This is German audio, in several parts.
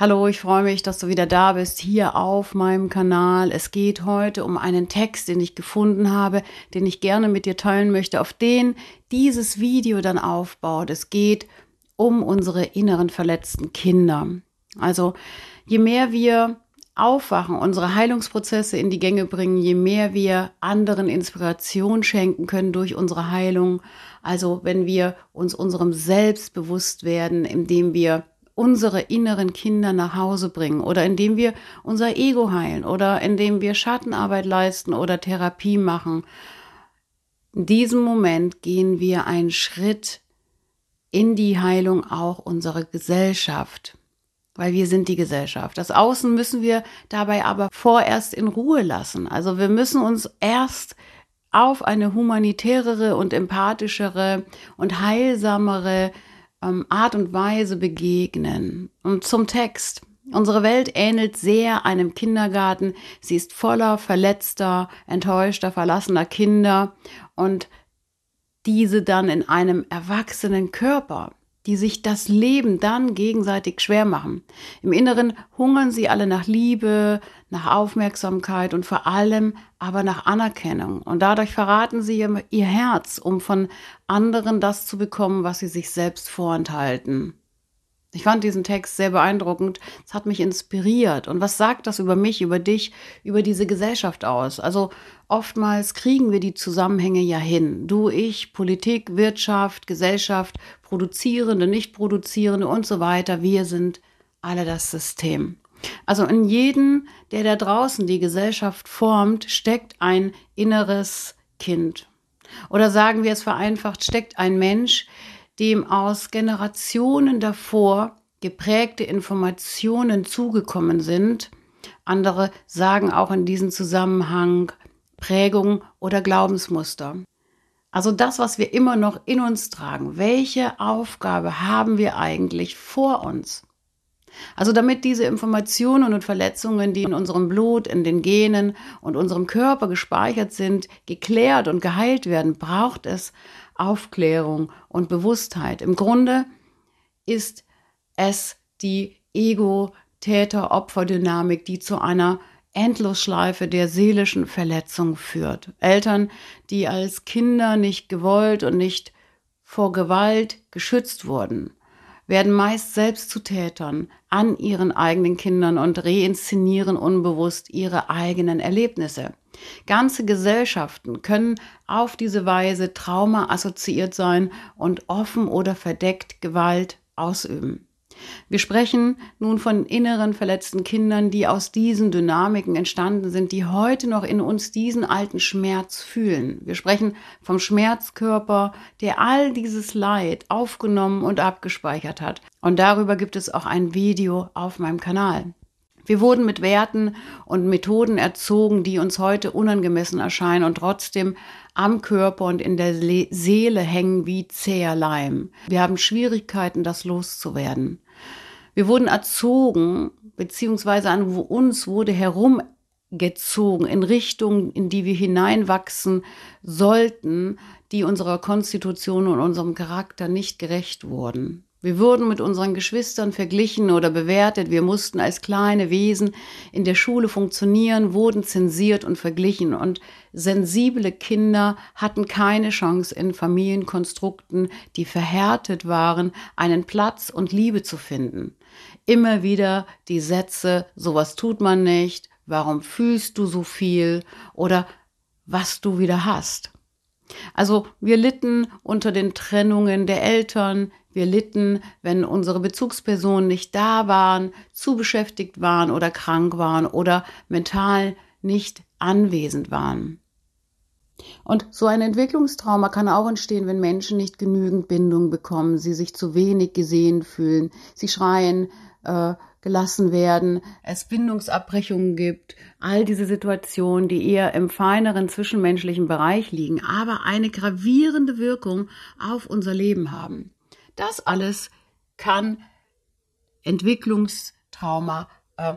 Hallo, ich freue mich, dass du wieder da bist hier auf meinem Kanal. Es geht heute um einen Text, den ich gefunden habe, den ich gerne mit dir teilen möchte, auf den dieses Video dann aufbaut. Es geht um unsere inneren verletzten Kinder. Also je mehr wir aufwachen, unsere Heilungsprozesse in die Gänge bringen, je mehr wir anderen Inspiration schenken können durch unsere Heilung. Also wenn wir uns unserem Selbst bewusst werden, indem wir unsere inneren Kinder nach Hause bringen oder indem wir unser Ego heilen oder indem wir Schattenarbeit leisten oder Therapie machen. In diesem Moment gehen wir einen Schritt in die Heilung auch unserer Gesellschaft, weil wir sind die Gesellschaft. Das Außen müssen wir dabei aber vorerst in Ruhe lassen. Also wir müssen uns erst auf eine humanitärere und empathischere und heilsamere ähm, Art und Weise begegnen. Und zum Text. Unsere Welt ähnelt sehr einem Kindergarten. Sie ist voller verletzter, enttäuschter, verlassener Kinder und diese dann in einem erwachsenen Körper die sich das Leben dann gegenseitig schwer machen. Im Inneren hungern sie alle nach Liebe, nach Aufmerksamkeit und vor allem aber nach Anerkennung. Und dadurch verraten sie ihr, Herz, um von anderen das zu bekommen, was sie sich selbst vorenthalten. Ich fand diesen Text sehr beeindruckend. Es hat mich inspiriert. Und was sagt das über mich, über dich, über diese Gesellschaft aus? Also oftmals kriegen wir die Zusammenhänge ja hin. Du, ich, Politik, Wirtschaft, Gesellschaft, Produzierende, Nicht-Produzierende und so weiter. Wir sind alle das System. Also in jedem, der da draußen die Gesellschaft formt, steckt ein inneres Kind. Oder sagen wir es vereinfacht, steckt ein Mensch, dem aus Generationen davor geprägte Informationen zugekommen sind. Andere sagen auch in diesem Zusammenhang Prägung oder Glaubensmuster. Also das, was wir immer noch in uns tragen. Welche Aufgabe haben wir eigentlich vor uns? Also damit diese Informationen und Verletzungen, die in unserem Blut, in den Genen und unserem Körper gespeichert sind, geklärt und geheilt werden, braucht es Aufklärung und Bewusstheit. Im Grunde ist es die Ego-Täter-Opfer-Dynamik, die zu einer Endlosschleife der seelischen Verletzung führt. Eltern, die als Kinder nicht gewollt und nicht vor Gewalt geschützt wurden, werden meist selbst zu Tätern an ihren eigenen Kindern und reinszenieren unbewusst ihre eigenen Erlebnisse. Ganze Gesellschaften können auf diese Weise Trauma assoziiert sein und offen oder verdeckt Gewalt ausüben. Wir sprechen nun von inneren verletzten Kindern, die aus diesen Dynamiken entstanden sind, die heute noch in uns diesen alten Schmerz fühlen. Wir sprechen vom Schmerzkörper, der all dieses Leid aufgenommen und abgespeichert hat. Und darüber gibt es auch ein Video auf meinem Kanal. Wir wurden mit Werten und Methoden erzogen, die uns heute unangemessen erscheinen und trotzdem am Körper und in der Seele hängen wie zäher Leim. Wir haben Schwierigkeiten, das loszuwerden. Wir wurden erzogen, beziehungsweise an uns wurde herumgezogen in Richtungen, in die wir hineinwachsen sollten, die unserer Konstitution und unserem Charakter nicht gerecht wurden. Wir wurden mit unseren Geschwistern verglichen oder bewertet. Wir mussten als kleine Wesen in der Schule funktionieren, wurden zensiert und verglichen. Und sensible Kinder hatten keine Chance in Familienkonstrukten, die verhärtet waren, einen Platz und Liebe zu finden. Immer wieder die Sätze, sowas tut man nicht, warum fühlst du so viel oder was du wieder hast. Also wir litten unter den Trennungen der Eltern, wir litten, wenn unsere Bezugspersonen nicht da waren, zu beschäftigt waren oder krank waren oder mental nicht anwesend waren. Und so ein Entwicklungstrauma kann auch entstehen, wenn Menschen nicht genügend Bindung bekommen, sie sich zu wenig gesehen fühlen, sie schreien, äh, gelassen werden, es Bindungsabbrechungen gibt, all diese Situationen, die eher im feineren zwischenmenschlichen Bereich liegen, aber eine gravierende Wirkung auf unser Leben haben. Das alles kann Entwicklungstrauma äh,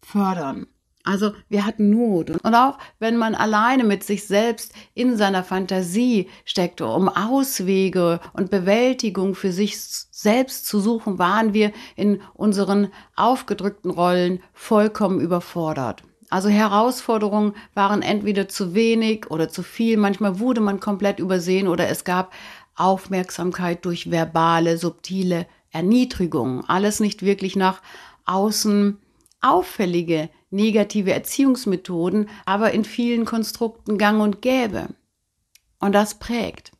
fördern. Also wir hatten Not. Und auch wenn man alleine mit sich selbst in seiner Fantasie steckte, um Auswege und Bewältigung für sich selbst zu suchen, waren wir in unseren aufgedrückten Rollen vollkommen überfordert. Also Herausforderungen waren entweder zu wenig oder zu viel. Manchmal wurde man komplett übersehen oder es gab Aufmerksamkeit durch verbale, subtile Erniedrigungen. Alles nicht wirklich nach außen auffällige negative Erziehungsmethoden, aber in vielen Konstrukten gang und gäbe. Und das prägt.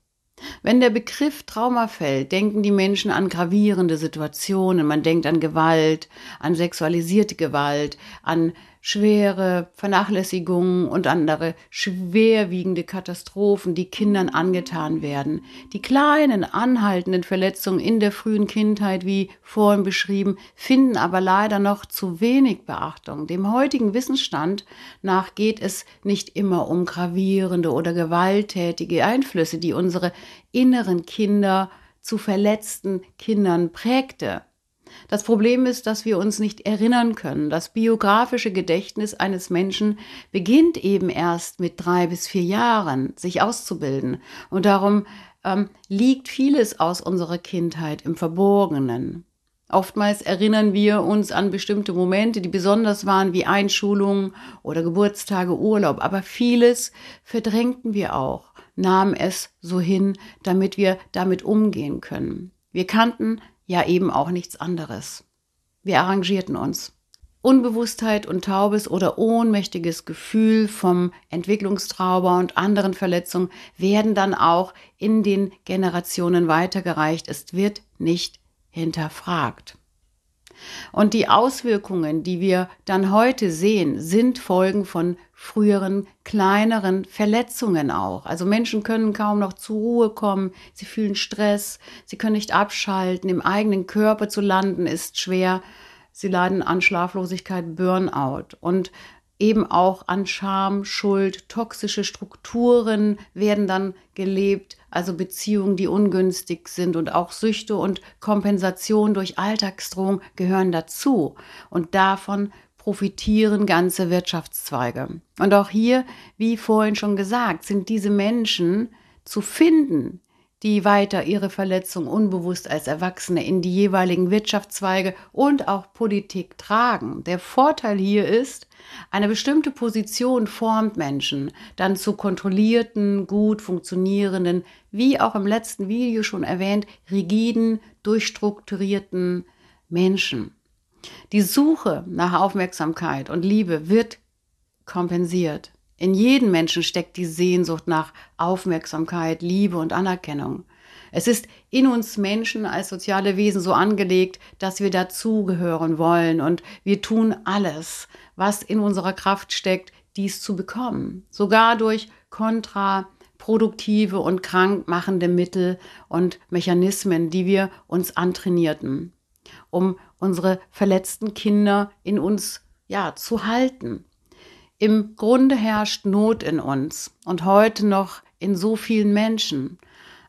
Wenn der Begriff Trauma fällt, denken die Menschen an gravierende Situationen. Man denkt an Gewalt, an sexualisierte Gewalt, an schwere Vernachlässigungen und andere schwerwiegende Katastrophen, die Kindern angetan werden. Die kleinen anhaltenden Verletzungen in der frühen Kindheit, wie vorhin beschrieben, finden aber leider noch zu wenig Beachtung. Dem heutigen Wissensstand nach geht es nicht immer um gravierende oder gewalttätige Einflüsse, die unsere inneren Kinder zu verletzten Kindern prägte. Das Problem ist, dass wir uns nicht erinnern können. Das biografische Gedächtnis eines Menschen beginnt eben erst mit drei bis vier Jahren, sich auszubilden. Und darum ähm, liegt vieles aus unserer Kindheit im Verborgenen. Oftmals erinnern wir uns an bestimmte Momente, die besonders waren, wie Einschulungen oder Geburtstage, Urlaub, aber vieles verdrängten wir auch, nahmen es so hin, damit wir damit umgehen können. Wir kannten ja eben auch nichts anderes. Wir arrangierten uns. Unbewusstheit und taubes oder ohnmächtiges Gefühl vom Entwicklungstrauber und anderen Verletzungen werden dann auch in den Generationen weitergereicht. Es wird nicht hinterfragt. Und die Auswirkungen, die wir dann heute sehen, sind Folgen von früheren, kleineren Verletzungen auch. Also Menschen können kaum noch zur Ruhe kommen, sie fühlen Stress, sie können nicht abschalten, im eigenen Körper zu landen ist schwer, sie leiden an Schlaflosigkeit, Burnout. Und eben auch an Scham, Schuld, toxische Strukturen werden dann gelebt, also Beziehungen, die ungünstig sind und auch Süchte und Kompensation durch Alltagsdrohung gehören dazu. Und davon profitieren ganze Wirtschaftszweige. Und auch hier, wie vorhin schon gesagt, sind diese Menschen zu finden, die weiter ihre Verletzung unbewusst als Erwachsene in die jeweiligen Wirtschaftszweige und auch Politik tragen. Der Vorteil hier ist, eine bestimmte Position formt Menschen dann zu kontrollierten, gut funktionierenden, wie auch im letzten Video schon erwähnt, rigiden, durchstrukturierten Menschen. Die Suche nach Aufmerksamkeit und Liebe wird kompensiert. In jedem Menschen steckt die Sehnsucht nach Aufmerksamkeit, Liebe und Anerkennung. Es ist in uns Menschen als soziale Wesen so angelegt, dass wir dazugehören wollen und wir tun alles, was in unserer Kraft steckt, dies zu bekommen. Sogar durch kontraproduktive und krankmachende Mittel und Mechanismen, die wir uns antrainierten, um unsere verletzten Kinder in uns ja zu halten. Im Grunde herrscht Not in uns und heute noch in so vielen Menschen.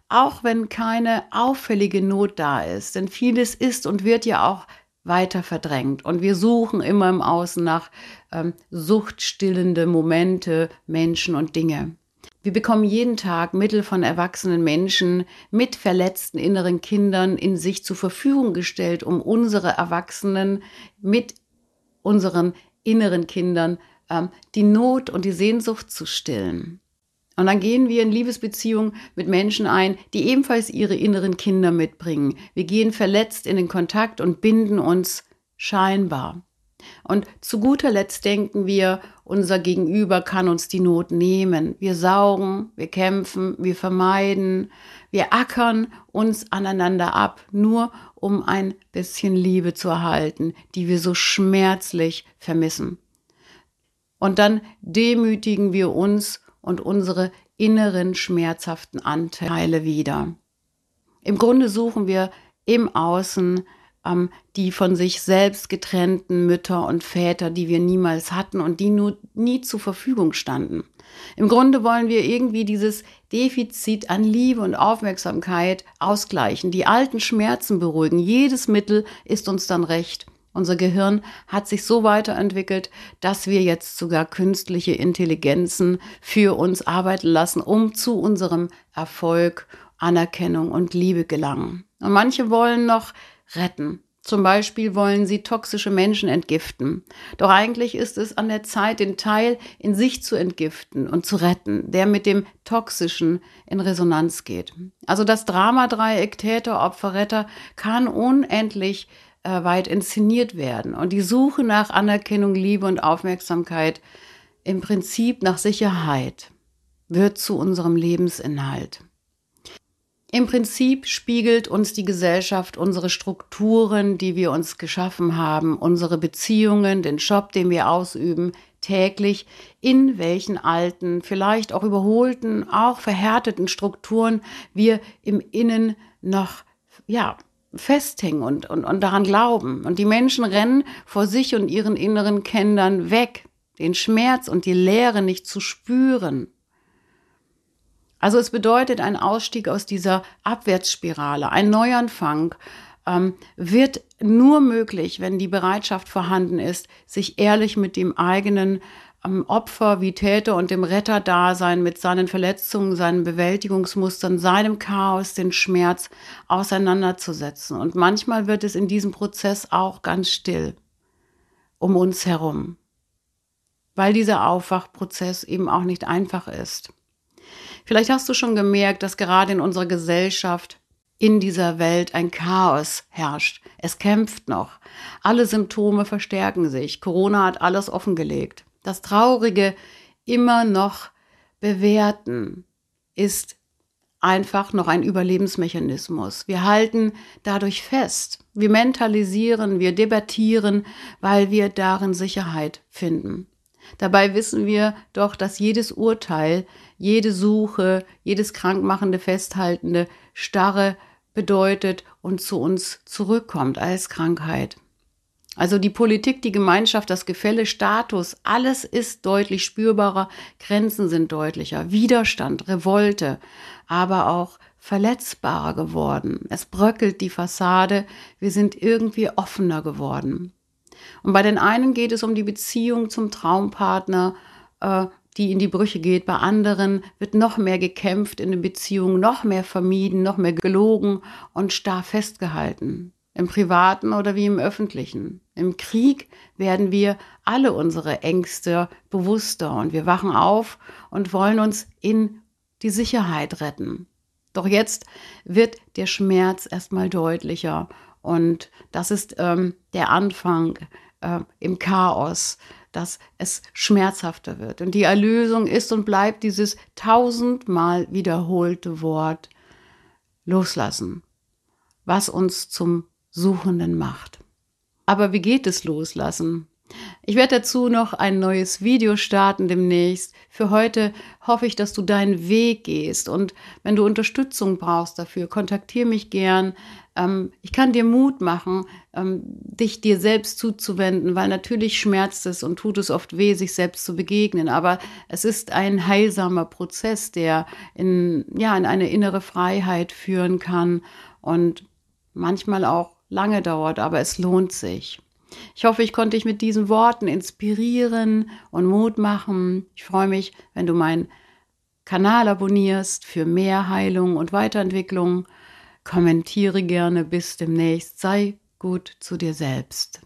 Auch wenn keine auffällige Not da ist, denn vieles ist und wird ja auch weiter verdrängt. Und wir suchen immer im Außen nach ähm, suchtstillende Momente, Menschen und Dinge. Wir bekommen jeden Tag Mittel von erwachsenen Menschen mit verletzten inneren Kindern in sich zur Verfügung gestellt, um unsere Erwachsenen mit unseren inneren Kindern ähm, die Not und die Sehnsucht zu stillen. Und dann gehen wir in Liebesbeziehungen mit Menschen ein, die ebenfalls ihre inneren Kinder mitbringen. Wir gehen verletzt in den Kontakt und binden uns scheinbar. Und zu guter Letzt denken wir, unser Gegenüber kann uns die Not nehmen. Wir saugen, wir kämpfen, wir vermeiden, wir ackern uns aneinander ab, nur um ein bisschen Liebe zu erhalten, die wir so schmerzlich vermissen. Und dann demütigen wir uns und unsere inneren schmerzhaften Anteile wieder. Im Grunde suchen wir im Außen ähm, die von sich selbst getrennten Mütter und Väter, die wir niemals hatten und die nur nie zur Verfügung standen. Im Grunde wollen wir irgendwie dieses Defizit an Liebe und Aufmerksamkeit ausgleichen, die alten Schmerzen beruhigen. Jedes Mittel ist uns dann recht Unser Gehirn hat sich so weiterentwickelt, dass wir jetzt sogar künstliche Intelligenzen für uns arbeiten lassen, um zu unserem Erfolg, Anerkennung und Liebe gelangen. Und manche wollen noch retten. Zum Beispiel wollen sie toxische Menschen entgiften. Doch eigentlich ist es an der Zeit, den Teil in sich zu entgiften und zu retten, der mit dem Toxischen in Resonanz geht. Also das Dramadreieck Täter, Opfer, Retter kann unendlich äh, weit inszeniert werden. Und die Suche nach Anerkennung, Liebe und Aufmerksamkeit, im Prinzip nach Sicherheit, wird zu unserem Lebensinhalt. Im Prinzip spiegelt uns die Gesellschaft unsere Strukturen, die wir uns geschaffen haben, unsere Beziehungen, den Job, den wir ausüben, täglich, in welchen alten, vielleicht auch überholten, auch verhärteten Strukturen wir im Innen noch, ja, festhängen und, und, und daran glauben. Und die Menschen rennen vor sich und ihren inneren Kindern weg, den Schmerz und die Leere nicht zu spüren. Also es bedeutet ein Ausstieg aus dieser Abwärtsspirale, ein Neuanfang ähm, wird nur möglich, wenn die Bereitschaft vorhanden ist, sich ehrlich mit dem eigenen am Opfer wie Täter und dem Retterdasein mit seinen Verletzungen, seinen Bewältigungsmustern, seinem Chaos, den Schmerz auseinanderzusetzen. Und manchmal wird es in diesem Prozess auch ganz still um uns herum, weil dieser Aufwachprozess eben auch nicht einfach ist. Vielleicht hast du schon gemerkt, dass gerade in unserer Gesellschaft in dieser Welt ein Chaos herrscht. Es kämpft noch. Alle Symptome verstärken sich. Corona hat alles offengelegt. Das Traurige immer noch bewerten ist einfach noch ein Überlebensmechanismus. Wir halten dadurch fest. Wir mentalisieren, wir debattieren, weil wir darin Sicherheit finden. Dabei wissen wir doch, dass jedes Urteil, jede Suche, jedes krankmachende, festhaltende, starre bedeutet und zu uns zurückkommt als Krankheit. Also die Politik, die Gemeinschaft, das Gefälle, Status, alles ist deutlich spürbarer, Grenzen sind deutlicher, Widerstand, Revolte, aber auch verletzbarer geworden. Es bröckelt die Fassade, wir sind irgendwie offener geworden. Und bei den einen geht es um die Beziehung zum Traumpartner, äh, die in die Brüche geht. Bei anderen wird noch mehr gekämpft in den Beziehungen, noch mehr vermieden, noch mehr gelogen und starr festgehalten im privaten oder wie im öffentlichen. Im Krieg werden wir alle unsere Ängste bewusster und wir wachen auf und wollen uns in die Sicherheit retten. Doch jetzt wird der Schmerz erstmal deutlicher und das ist ähm, der Anfang äh, im Chaos, dass es schmerzhafter wird. Und die Erlösung ist und bleibt dieses tausendmal wiederholte Wort loslassen, was uns zum Suchenden macht. Aber wie geht es loslassen? Ich werde dazu noch ein neues Video starten demnächst. Für heute hoffe ich, dass du deinen Weg gehst und wenn du Unterstützung brauchst dafür, kontaktiere mich gern. Ähm, ich kann dir Mut machen, ähm, dich dir selbst zuzuwenden, weil natürlich schmerzt es und tut es oft weh, sich selbst zu begegnen. Aber es ist ein heilsamer Prozess, der in, ja, in eine innere Freiheit führen kann und manchmal auch lange dauert, aber es lohnt sich. Ich hoffe, ich konnte dich mit diesen Worten inspirieren und Mut machen. Ich freue mich, wenn du meinen Kanal abonnierst für mehr Heilung und Weiterentwicklung. Kommentiere gerne. Bis demnächst. Sei gut zu dir selbst.